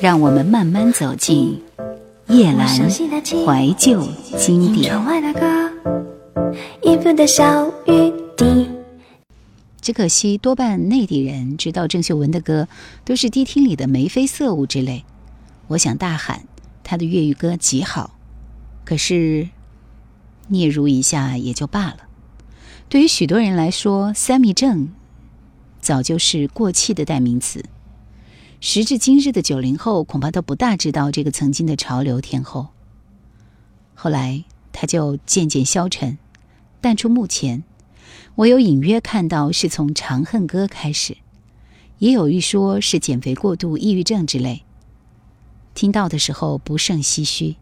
让我们慢慢走进叶阑怀旧经典。只可惜，多半内地人知道郑秀文的歌，都是迪厅里的眉飞色舞之类。我想大喊，她的粤语歌极好，可是嗫嚅一下也就罢了。对于许多人来说，Sammy 郑早就是过气的代名词。时至今日的九零后，恐怕都不大知道这个曾经的潮流天后。后来，他就渐渐消沉，淡出幕前。我有隐约看到是从《长恨歌》开始，也有一说是减肥过度、抑郁症之类。听到的时候不胜唏嘘。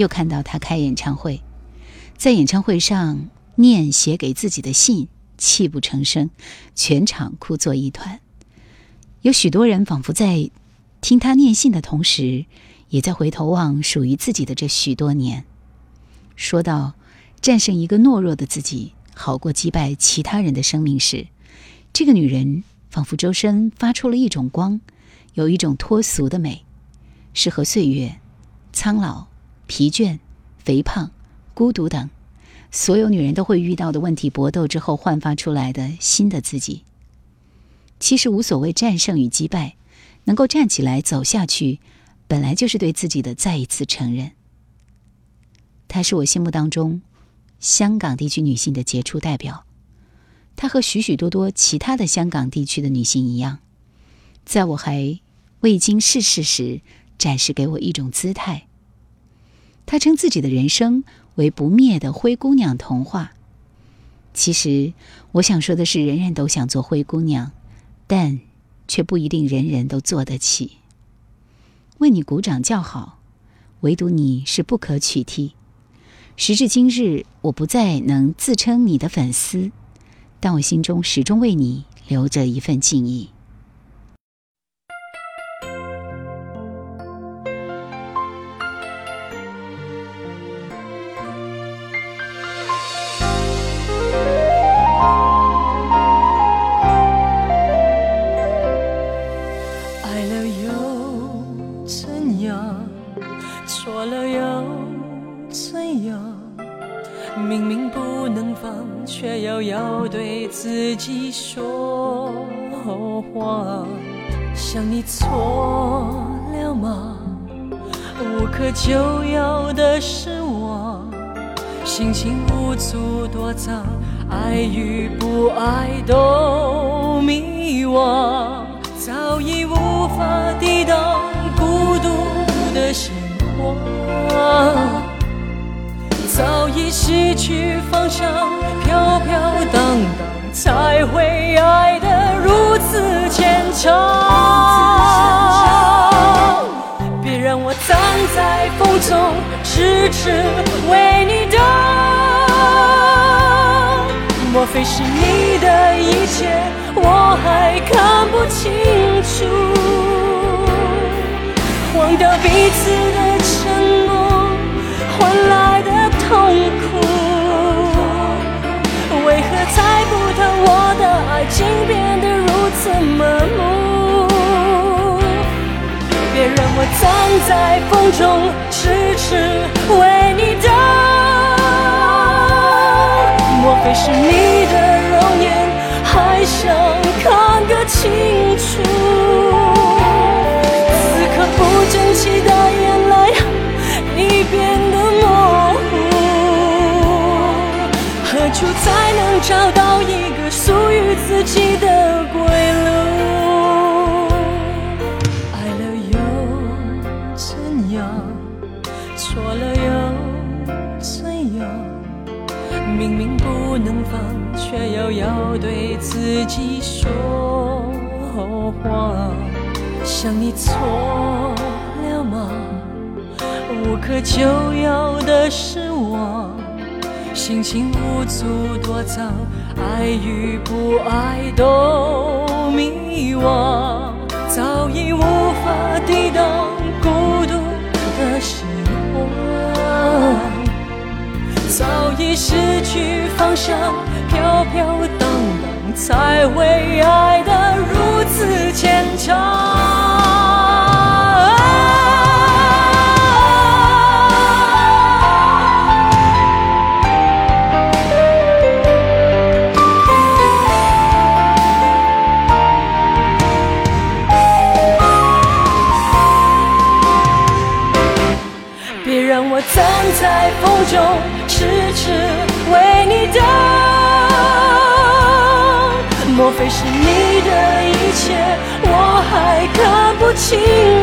又看到他开演唱会，在演唱会上念写给自己的信，泣不成声，全场哭作一团。有许多人仿佛在听他念信的同时，也在回头望属于自己的这许多年。说到战胜一个懦弱的自己，好过击败其他人的生命时，这个女人仿佛周身发出了一种光，有一种脱俗的美，适合岁月。苍老、疲倦、肥胖、孤独等，所有女人都会遇到的问题搏斗之后焕发出来的新的自己。其实无所谓战胜与击败，能够站起来走下去，本来就是对自己的再一次承认。她是我心目当中香港地区女性的杰出代表。她和许许多多其他的香港地区的女性一样，在我还未经世事时，展示给我一种姿态。她称自己的人生为不灭的灰姑娘童话。其实，我想说的是，人人都想做灰姑娘，但却不一定人人都做得起。为你鼓掌叫好，唯独你是不可取替。时至今日，我不再能自称你的粉丝，但我心中始终为你留着一份敬意。却又要对自己说谎，想你错了吗？无可救药的失望，心情无处躲藏，爱与不爱都迷惘，早已无法抵挡孤独的心慌，早已失去方向，飘飘荡荡。才会爱得如此牵强。别让我站在风中，痴痴为你等。莫非是你的一切，我还看不清楚？忘掉彼此的站在风中痴痴为你等。莫非是你的容颜还想看个清楚？此刻不争气的眼泪已变得模糊，何处才能找到一个？属于自己说了又怎样？明明不能放，却又要对自己说谎。想你错了吗？无可救药的失望，心情无处躲藏。爱与不爱都迷惘，早已无法抵挡早已失去方向，飘飘荡荡，才会爱得如此牵强。我还看不清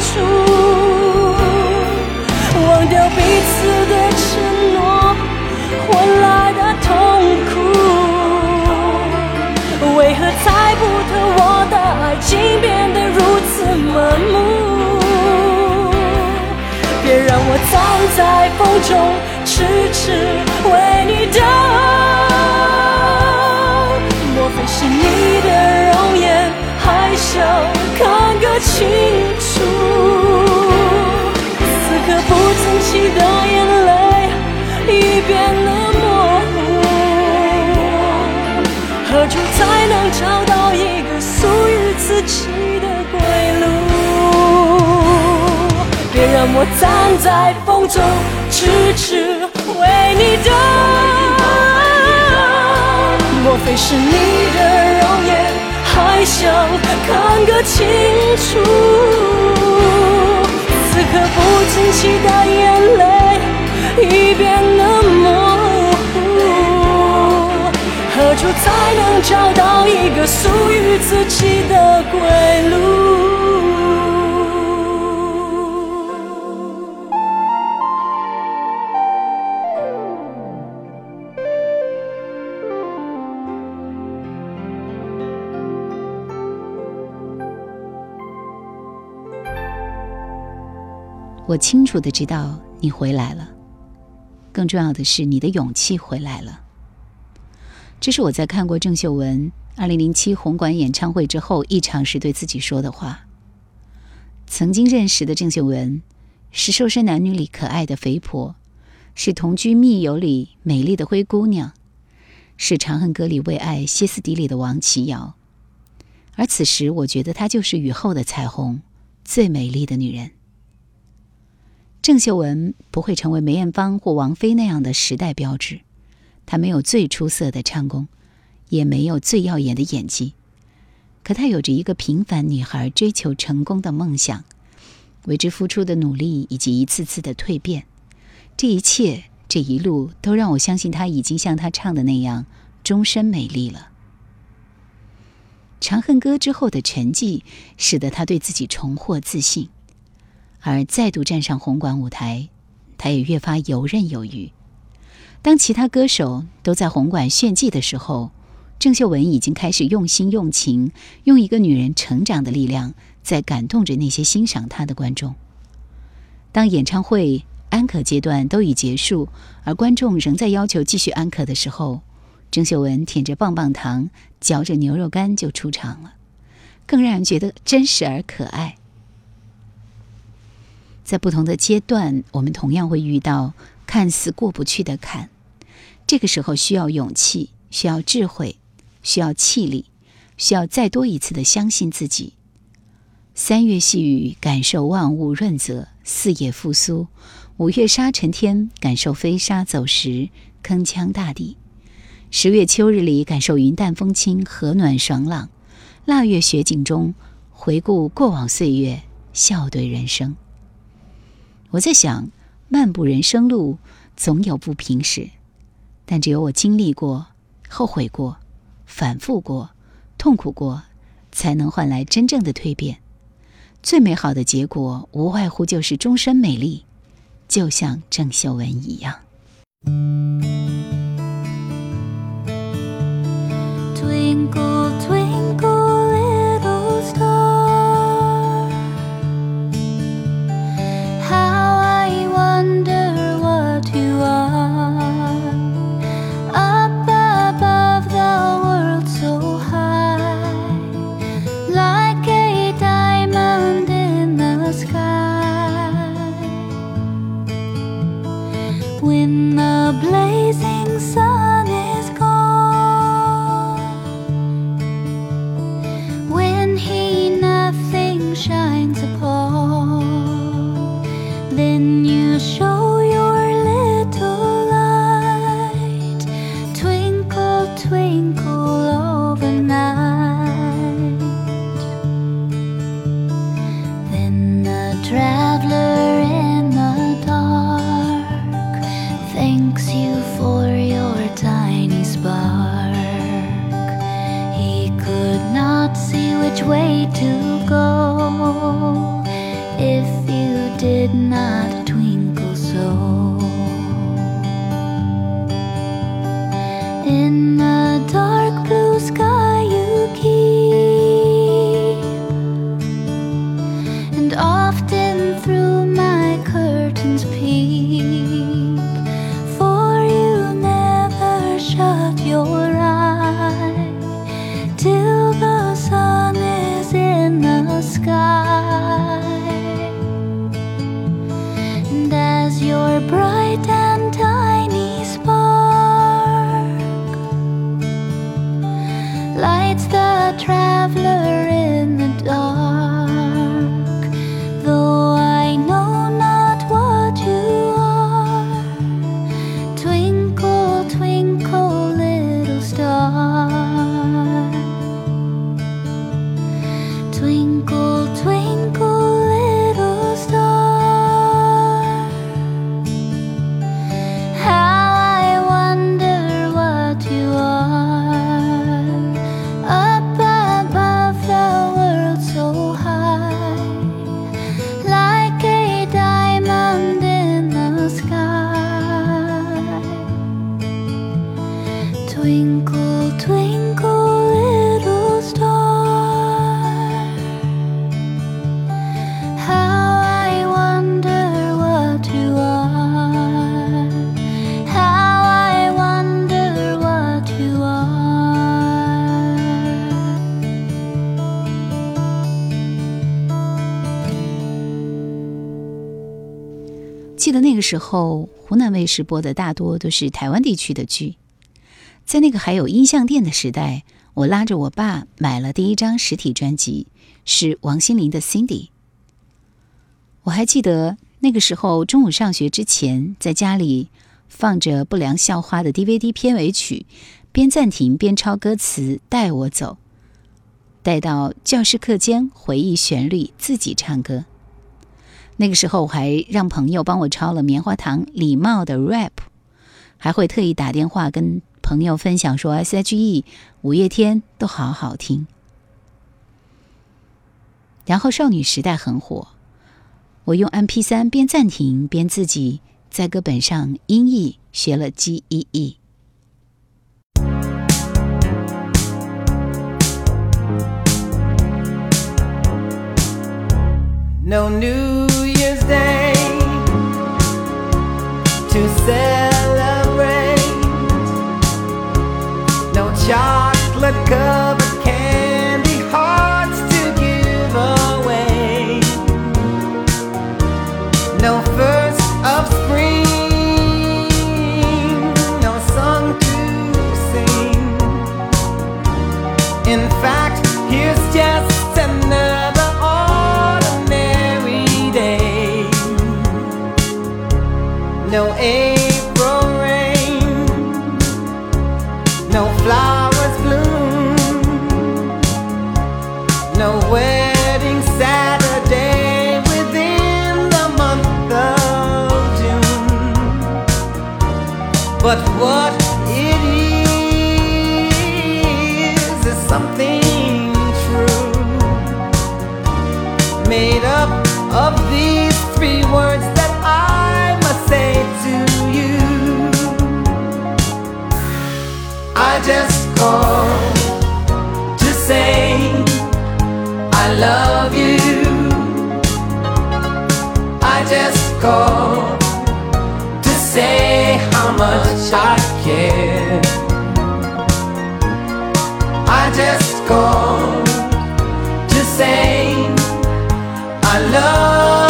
楚？忘掉彼此的承诺换来的痛苦，为何猜不透我的爱情变得如此麻木？别让我站在风中痴痴我站在风中，痴痴为你等。莫非是你的容颜，还想看个清楚？此刻不禁期待眼泪已变得模糊，何处才能找到一个属于自己的归路？我清楚的知道你回来了，更重要的是你的勇气回来了。这是我在看过郑秀文二零零七红馆演唱会之后，一场时对自己说的话。曾经认识的郑秀文，是《瘦身男女》里可爱的肥婆，是《同居密友》里美丽的灰姑娘，是《长恨歌》里为爱歇斯底里的王琦瑶。而此时，我觉得她就是雨后的彩虹，最美丽的女人。郑秀文不会成为梅艳芳或王菲那样的时代标志，她没有最出色的唱功，也没有最耀眼的演技，可她有着一个平凡女孩追求成功的梦想，为之付出的努力以及一次次的蜕变，这一切这一路都让我相信她已经像她唱的那样终身美丽了。《长恨歌》之后的沉寂，使得她对自己重获自信。而再度站上红馆舞台，他也越发游刃有余。当其他歌手都在红馆炫技的时候，郑秀文已经开始用心用情，用一个女人成长的力量，在感动着那些欣赏她的观众。当演唱会安可阶段都已结束，而观众仍在要求继续安可的时候，郑秀文舔着棒棒糖，嚼着牛肉干就出场了，更让人觉得真实而可爱。在不同的阶段，我们同样会遇到看似过不去的坎。这个时候需要勇气，需要智慧，需要气力，需要再多一次的相信自己。三月细雨，感受万物润泽；四野复苏，五月沙尘天，感受飞沙走石，铿锵大地。十月秋日里，感受云淡风轻，和暖爽朗。腊月雪景中，回顾过往岁月，笑对人生。我在想，漫步人生路，总有不平时，但只有我经历过、后悔过、反复过、痛苦过，才能换来真正的蜕变。最美好的结果，无外乎就是终身美丽，就像郑秀文一样。traveler when the blazing sun. in the 记得那个时候，湖南卫视播的大多都是台湾地区的剧。在那个还有音像店的时代，我拉着我爸买了第一张实体专辑，是王心凌的《Cindy》。我还记得那个时候中午上学之前，在家里放着《不良校花》的 DVD 片尾曲，边暂停边抄歌词，带我走，带到教室课间回忆旋律，自己唱歌。那个时候我还让朋友帮我抄了棉花糖礼貌的 rap，还会特意打电话跟朋友分享说 S.H.E、五月天都好好听。然后少女时代很火，我用 M.P. 三边暂停边自己在歌本上音译学了 G.E.E。No New birthday to celebrate. No chocolate cup. No April rain, no flowers bloom, no wedding Saturday within the month of June. But what I just called to say I love you. I just called to say how much I care. I just called to say I love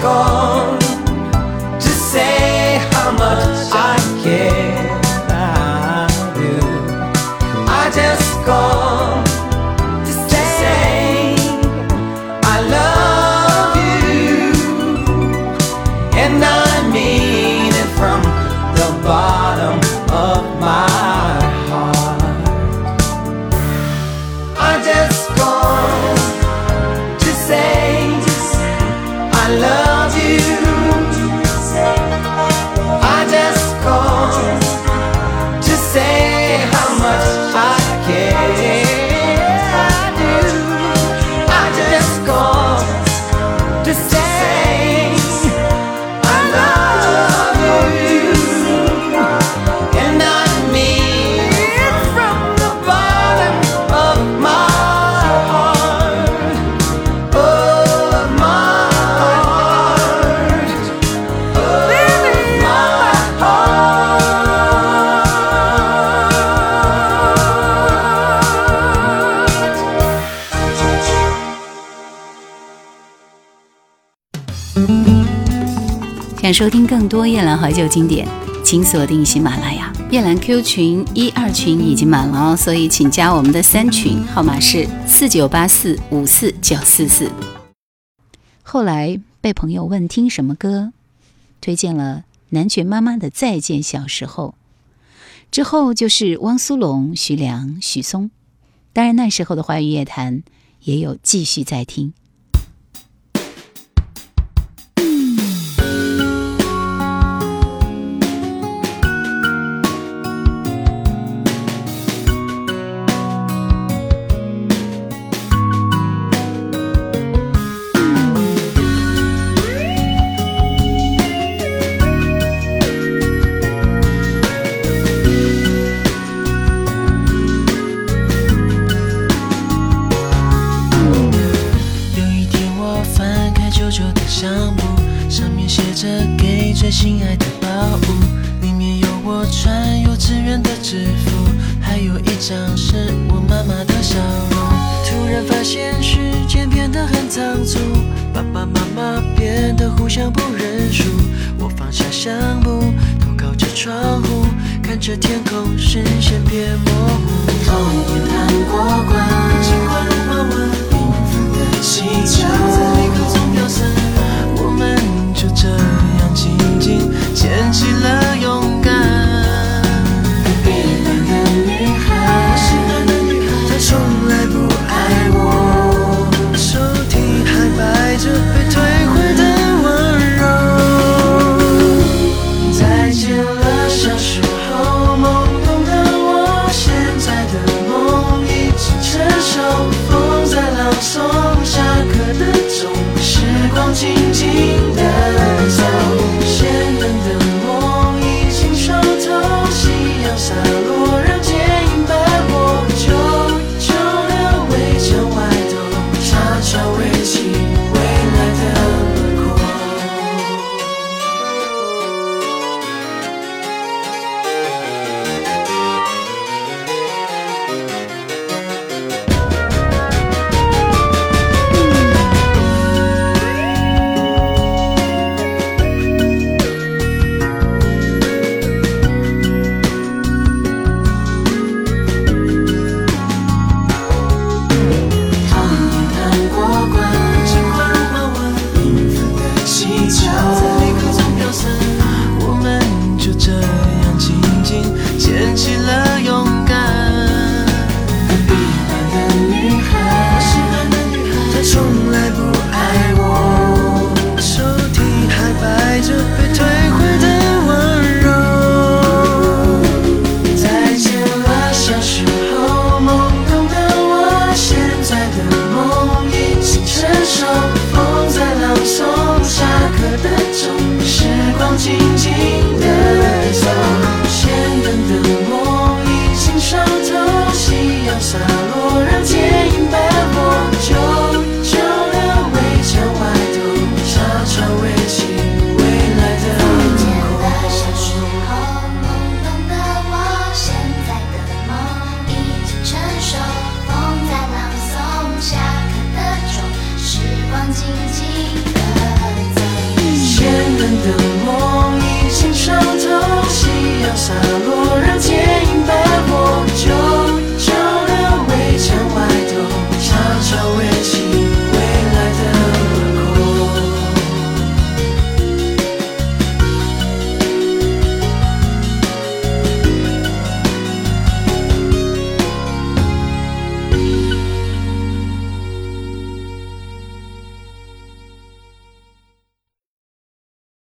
gone. 想收听更多夜兰怀旧经典，请锁定喜马拉雅。夜兰 Q 群一二群已经满了哦，所以请加我们的三群，号码是四九八四五四九四四。后来被朋友问听什么歌，推荐了南拳妈妈的《再见小时候》，之后就是汪苏泷、徐良、许嵩。当然那时候的华语乐坛也有继续在听。像是我妈妈的笑容。突然发现时间变得很仓促，爸爸妈妈变得互相不认输。我放下相簿，头靠着窗户，看着天空，视线变模糊。童年谈过关，尽管融化完，缤纷的气球在离口中飘散，我们就这样静静牵起了